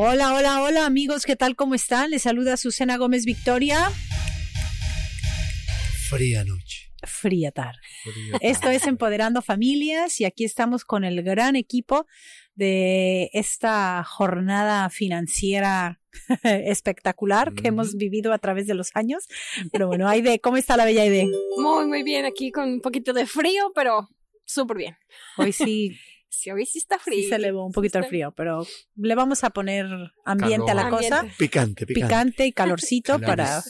Hola, hola, hola amigos, ¿qué tal? ¿Cómo están? Les saluda Susana Gómez Victoria. Fría noche. Fría tarde. Esto es Empoderando Familias y aquí estamos con el gran equipo de esta jornada financiera espectacular que hemos vivido a través de los años. Pero bueno, Aide, ¿cómo está la bella Aide? Muy, muy bien, aquí con un poquito de frío, pero súper bien. Hoy sí. Sí, hoy sí está frío. Sí se elevó un poquito el frío, pero le vamos a poner ambiente a la cosa. Picante, picante. Picante y calorcito para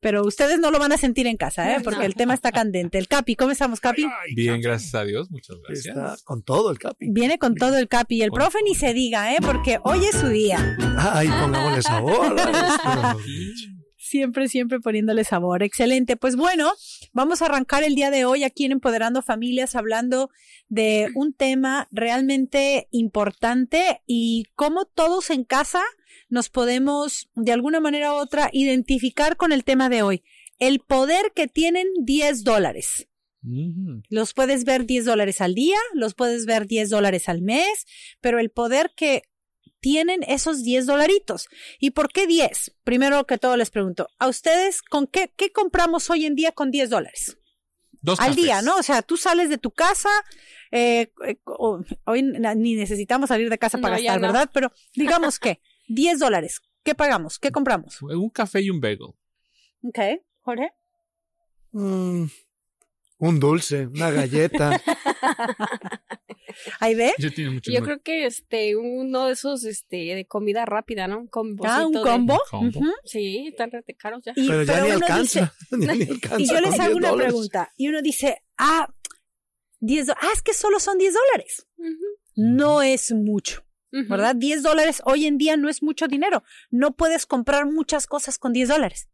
pero ustedes no lo van a sentir en casa, ¿eh? porque el tema está candente. El Capi, ¿cómo estamos, Capi? Bien, gracias a Dios, muchas gracias. Está con todo el Capi. Viene con todo el Capi. Y el profe ni se diga, ¿eh? porque hoy es su día. Ay, pongámosle sabor. siempre, siempre poniéndole sabor. Excelente. Pues bueno, vamos a arrancar el día de hoy aquí en Empoderando Familias hablando de un tema realmente importante y cómo todos en casa nos podemos de alguna manera u otra identificar con el tema de hoy. El poder que tienen 10 dólares. Los puedes ver 10 dólares al día, los puedes ver 10 dólares al mes, pero el poder que tienen esos 10 dolaritos. ¿Y por qué 10? Primero que todo les pregunto, ¿a ustedes con qué, qué compramos hoy en día con 10 dólares? Dos al cafés. día, ¿no? O sea, tú sales de tu casa, eh, eh, hoy ni necesitamos salir de casa para No, gastar, no. ¿verdad? Pero digamos que 10 dólares, ¿qué pagamos? ¿Qué compramos? Un café y un bagel. Ok, Jorge. Mm, un dulce, una galleta. Ahí ve. Yo tengo mucho Yo creo que este, uno de esos este, de comida rápida, ¿no? Un combocito Ah, un de- combo. combo. Sí, están rete caros ya. Y, pero ya ni uno alcanza. dice- ni alcanza y yo les hago 10 una dólares. pregunta. Y uno dice, ah, 10 do- Ah, es que solo son 10 dólares. No es mucho. ¿verdad? 10 dólares hoy en día no es mucho dinero. No puedes comprar muchas cosas con 10 dólares.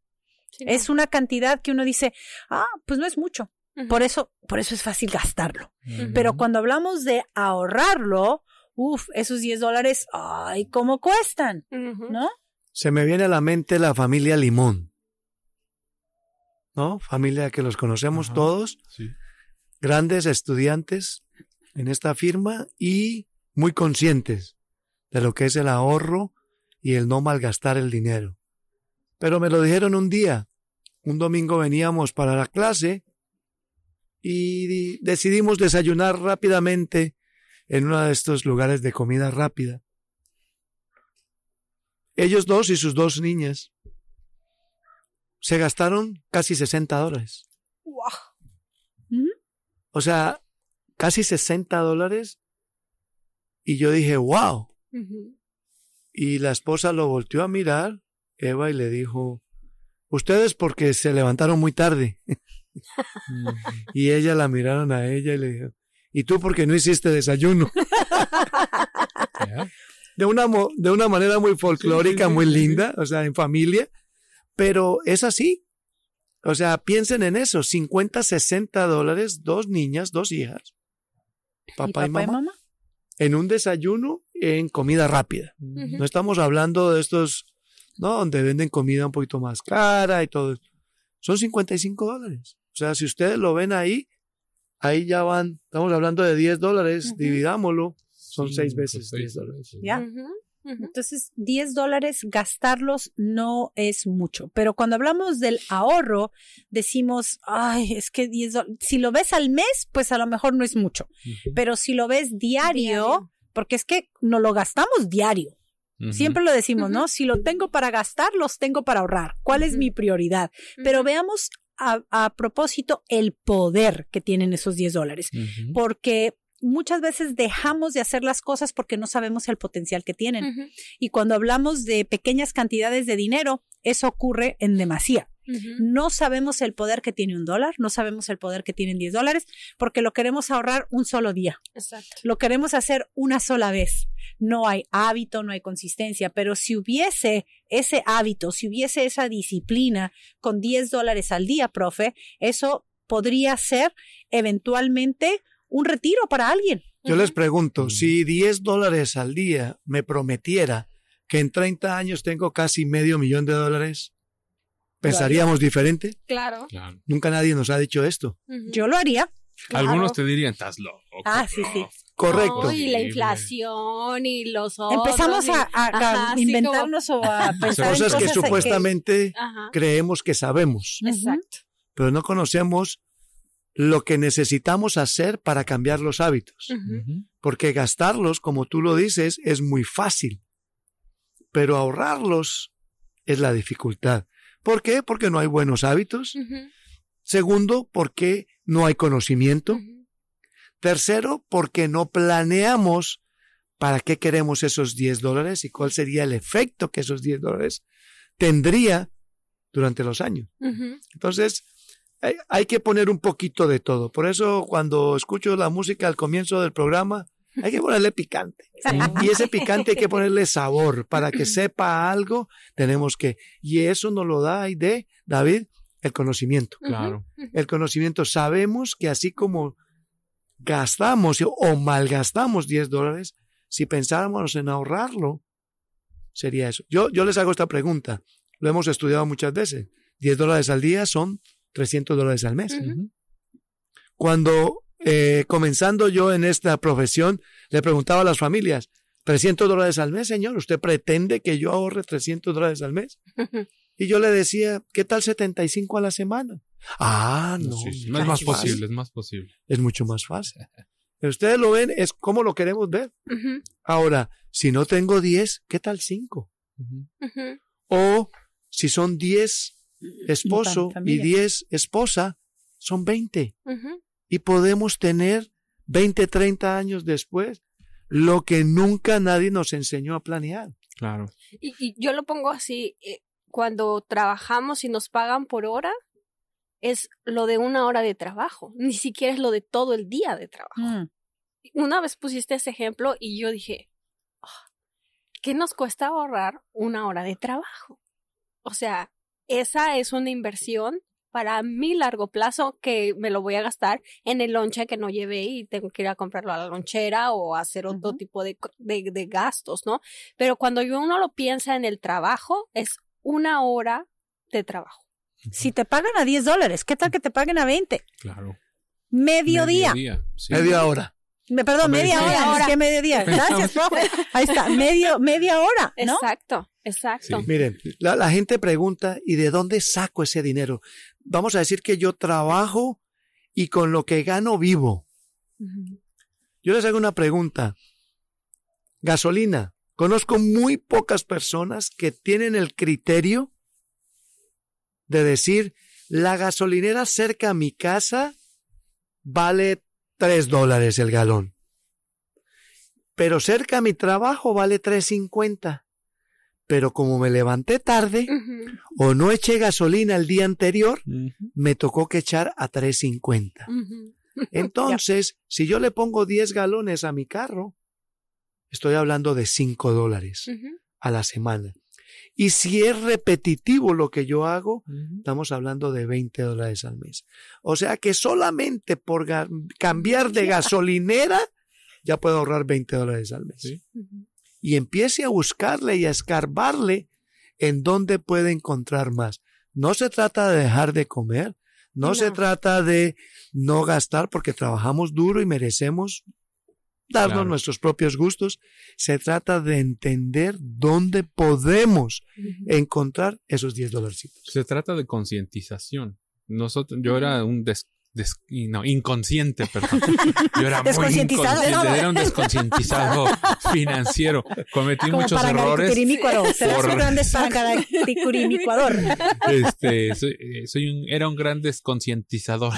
Sí, no. Es una cantidad que uno dice, ah, pues no es mucho. Por eso, por eso es fácil gastarlo. Pero cuando hablamos de ahorrarlo, uff, esos 10 dólares, ay, ¿cómo cuestan? ¿No? Se me viene a la mente la familia Limón. ¿No? Familia que los conocemos todos, Sí. grandes estudiantes en esta firma y muy conscientes de lo que es el ahorro y el no malgastar el dinero. Pero me lo dijeron un día. Un domingo veníamos para la clase y di- decidimos desayunar rápidamente en uno de estos lugares de comida rápida. Ellos dos y sus dos niñas se gastaron casi 60 dólares. Ujú. O sea, casi 60 dólares. Y yo dije, wow. Y la esposa lo volteó a mirar, Eva, y le dijo, ustedes porque se levantaron muy tarde. y ella la miraron a ella y le dijo, ¿y tú porque no hiciste desayuno? De una, de una manera muy folclórica, Sí, sí, muy linda, o sea, en familia, pero es así. O sea, piensen en eso, 50, 60 dólares, dos niñas, dos hijas, papá y, mamá, en un desayuno en comida rápida. No estamos hablando de estos, ¿no? Donde venden comida un poquito más cara y todo. Son 55 dólares. O sea, si ustedes lo ven ahí, ahí ya van, estamos hablando de 10 dólares, dividámoslo, son seis Cinco, veces seis 10 dólares. Ya. Entonces, 10 dólares gastarlos no es mucho. Pero cuando hablamos del ahorro, decimos, ay, es que 10 dólares, si lo ves al mes, pues a lo mejor no es mucho. Pero si lo ves diario, Diario. porque es que no lo gastamos diario. Siempre lo decimos, ¿no? Si lo tengo para gastar, los tengo para ahorrar. ¿Cuál es mi prioridad? Pero veamos a, a propósito el poder que tienen esos 10 dólares. Porque muchas veces dejamos de hacer las cosas porque no sabemos el potencial que tienen. Y cuando hablamos de pequeñas cantidades de dinero, eso ocurre en demasía. No sabemos el poder que tiene un dólar, no sabemos el poder que tienen 10 dólares, porque lo queremos ahorrar un solo día. Exacto. Lo queremos hacer una sola vez. No hay hábito, no hay consistencia, pero si hubiese ese hábito, si hubiese esa disciplina con 10 dólares al día, profe, eso podría ser eventualmente un retiro para alguien. Yo les pregunto, si 10 dólares al día me prometiera que en 30 años tengo casi medio millón de dólares, ¿pensaríamos diferente? Claro. Claro. Nunca nadie nos ha dicho esto. Yo lo haría. Claro. Algunos te dirían, estás loco. Ah, sí, sí. bro". Correcto. No, y la inflación y los otros. Empezamos y- a, inventarnos o a pensar en Cosas que supuestamente creemos que sabemos. Exacto. pero no conocemos lo que necesitamos hacer para cambiar los hábitos. Porque gastarlos, como tú lo dices, es muy fácil, pero ahorrarlos es la dificultad. ¿Por qué? Porque no hay buenos hábitos. Segundo, porque no hay conocimiento. Tercero, porque no planeamos para qué queremos esos 10 dólares y cuál sería el efecto que esos 10 dólares tendría durante los años. Entonces, hay, hay que poner un poquito de todo. Por eso, cuando escucho la música al comienzo del programa, hay que ponerle picante. Y ese picante hay que ponerle sabor. Para que sepa algo, tenemos que. Y eso nos lo da de David, el conocimiento. Claro. El conocimiento. Sabemos que así como gastamos o malgastamos 10 dólares, si pensáramos en ahorrarlo, sería eso. Yo, yo les hago esta pregunta. Lo hemos estudiado muchas veces. 10 dólares al día son 300 dólares al mes. Cuando eh, comenzando yo en esta profesión, le preguntaba a las familias, 300 dólares al mes, señor, ¿usted pretende que yo ahorre 300 dólares al mes? Y yo le decía, ¿qué tal 75 a la semana? Ah, no. Sí, sí, mucho es más fácil. posible, es más posible. Es mucho más fácil. Ustedes lo ven, es como lo queremos ver. Ujú. Ahora, si no tengo 10, ¿qué tal 5? Ujú. Ujú. O si son 10 esposo y familia. 10 esposa, son 20. Y podemos tener 20, 30 años después lo que nunca nadie nos enseñó a planear. Claro. Y, y yo lo pongo así, eh, cuando trabajamos y nos pagan por hora, es lo de una hora de trabajo, ni siquiera es lo de todo el día de trabajo. Mm. Una vez pusiste ese ejemplo y yo dije, "Ah, ¿qué nos cuesta ahorrar una hora de trabajo? O sea, esa es una inversión para mi largo plazo que me lo voy a gastar en el lonche que no llevé y tengo que ir a comprarlo a la lonchera o hacer otro tipo de, de, de gastos, ¿no? Pero cuando yo uno lo piensa en el trabajo, es una hora de trabajo. Si te pagan a 10 dólares, ¿qué tal que te paguen a 20? Claro. Mediodía. Mediodía, sí. Media hora. Me, perdón, media Media hora. hora. Es que mediodía. Gracias, profe. Ahí está, medio, media hora, ¿no? Exacto, exacto. Sí. Miren, la, la gente pregunta, ¿y de dónde saco ese dinero? Vamos a decir que yo trabajo y con lo que gano vivo. Yo les hago una pregunta. Gasolina. Conozco muy pocas personas que tienen el criterio de decir, la gasolinera cerca a mi casa vale tres dólares el galón. Pero cerca a mi trabajo vale tres cincuenta. Pero como me levanté tarde o no eché gasolina el día anterior, me tocó que echar a tres cincuenta. ujú. Entonces, si yo le pongo 10 galones a mi carro, estoy hablando de 5 dólares a la semana. Y si es repetitivo lo que yo hago, estamos hablando de 20 dólares al mes. O sea que solamente por cambiar de gasolinera, ya puedo ahorrar 20 dólares al mes. Sí. Y empiece a buscarle y a escarbarle en dónde puede encontrar más. No se trata de dejar de comer, no, No. se trata de no gastar porque trabajamos duro y merecemos darnos Claro. nuestros propios gustos. Se trata de entender dónde podemos encontrar esos 10 dolarcitos. Se trata de concientización. Nosotros, yo era un des, des- no, inconsciente, perdón. Yo era muy inconsciente, era un desconcientizado financiero. Cometí Como muchos errores. Por-. Este, soy, eh, soy un, era un gran desconcientizador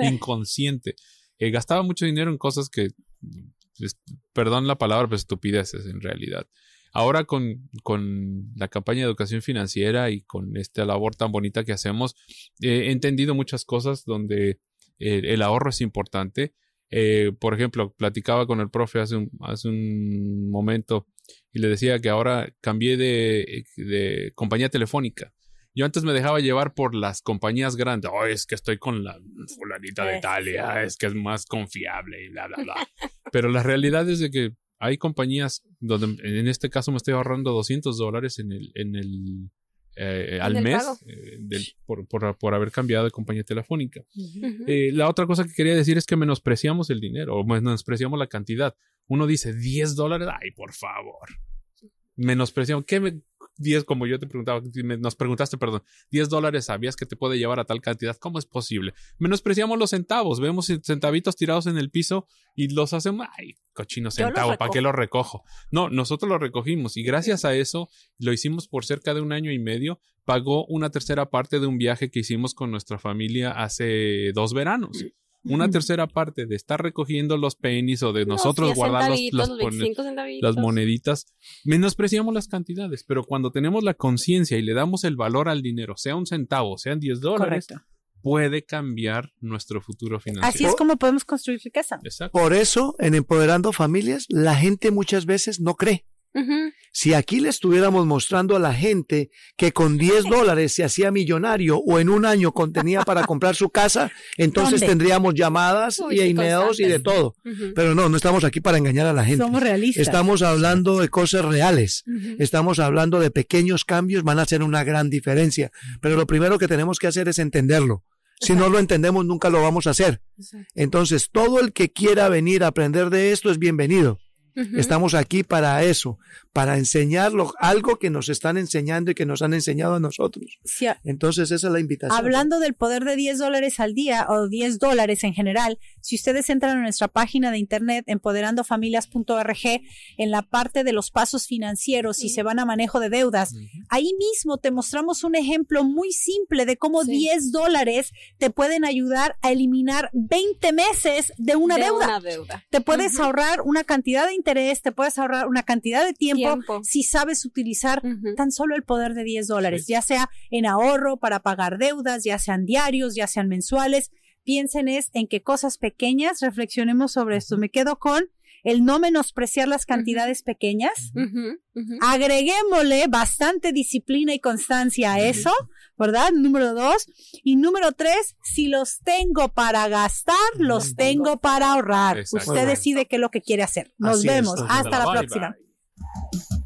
inconsciente. Eh, gastaba mucho dinero en cosas que, pues, perdón la palabra, pero estupideces en realidad. Ahora con, con la campaña de educación financiera y con esta labor tan bonita que hacemos, eh, he entendido muchas cosas donde eh, el ahorro es importante. Eh, por ejemplo, platicaba con el profe hace un, hace un momento y le decía que ahora cambié de, de compañía telefónica. Yo antes me dejaba llevar por las compañías grandes. Oh, es que estoy con la fulanita de. Italia, es que es más confiable y bla, bla, bla. Pero la realidad es de que hay compañías donde, en este caso, me estoy ahorrando 200 dólares en el, en el, eh, al Del mes eh, del- por, por- por haber cambiado de compañía telefónica. Eh, la otra cosa que quería decir es que menospreciamos el dinero o menospreciamos la cantidad. Uno dice 10 dólares, ay, por favor. Menospreciamos. ¿Qué me, 10, como yo te preguntaba, nos preguntaste, perdón, 10 dólares sabías que te puede llevar a tal cantidad. ¿Cómo es posible? Menospreciamos los centavos. Vemos centavitos tirados en el piso y los hacemos, ay, cochino centavo, ¿para qué lo recojo? No, nosotros lo recogimos y gracias a eso lo hicimos por cerca de un año y medio. Pagó una tercera parte de un viaje que hicimos con nuestra familia hace dos veranos. Una tercera parte de estar recogiendo los pennies o de nosotros 10 guardar los- los pone- 25 centavitos. las moneditas, menospreciamos las cantidades, pero cuando tenemos la conciencia y le damos el valor al dinero, sea un centavo, sean 10 dólares, Correcto. puede cambiar nuestro futuro financiero. Así es como podemos construir riqueza. Exacto. Por eso, en Empoderando Familias, la gente muchas veces no cree. Si aquí le estuviéramos mostrando a la gente que con 10 dólares se hacía millonario o en un año contenía para comprar su casa, entonces ¿Dónde? tendríamos llamadas Uy, y emails y de todo. Pero no, no estamos aquí para engañar a la gente. Somos realistas. Estamos hablando de cosas reales. Estamos hablando de pequeños cambios, van a hacer una gran diferencia. Pero lo primero que tenemos que hacer es entenderlo. Si no lo entendemos, nunca lo vamos a hacer. Exacto. Entonces, todo el que quiera venir a aprender de esto es bienvenido. Estamos aquí para eso, para enseñarlo, algo que nos están enseñando y que nos han enseñado a nosotros. Entonces, esa es la invitación. Hablando del poder de 10 dólares al día o 10 dólares en general, si ustedes entran a nuestra página de internet empoderandofamilias.org, en la parte de los pasos financieros y se van a manejo de deudas, ahí mismo te mostramos un ejemplo muy simple de cómo Sí. 10 dólares te pueden ayudar a eliminar 20 meses de una De deuda. Una deuda. Te puedes ahorrar una cantidad de interés, te puedes ahorrar una cantidad de tiempo, Tiempo. Si sabes utilizar tan solo el poder de 10 dólares, Sí. ya sea en ahorro para pagar deudas, ya sean diarios, ya sean mensuales. Piensen es en qué cosas pequeñas, reflexionemos sobre esto. Me quedo con el no menospreciar las cantidades pequeñas. Ujú. Agreguémosle bastante disciplina y constancia a eso, ¿verdad? Número dos. Y número tres, si los tengo para gastar, los tengo para ahorrar. Exacto. Usted decide qué es lo que quiere hacer. Nos Así es, vemos. Hasta la bye, próxima. bye. Thank you.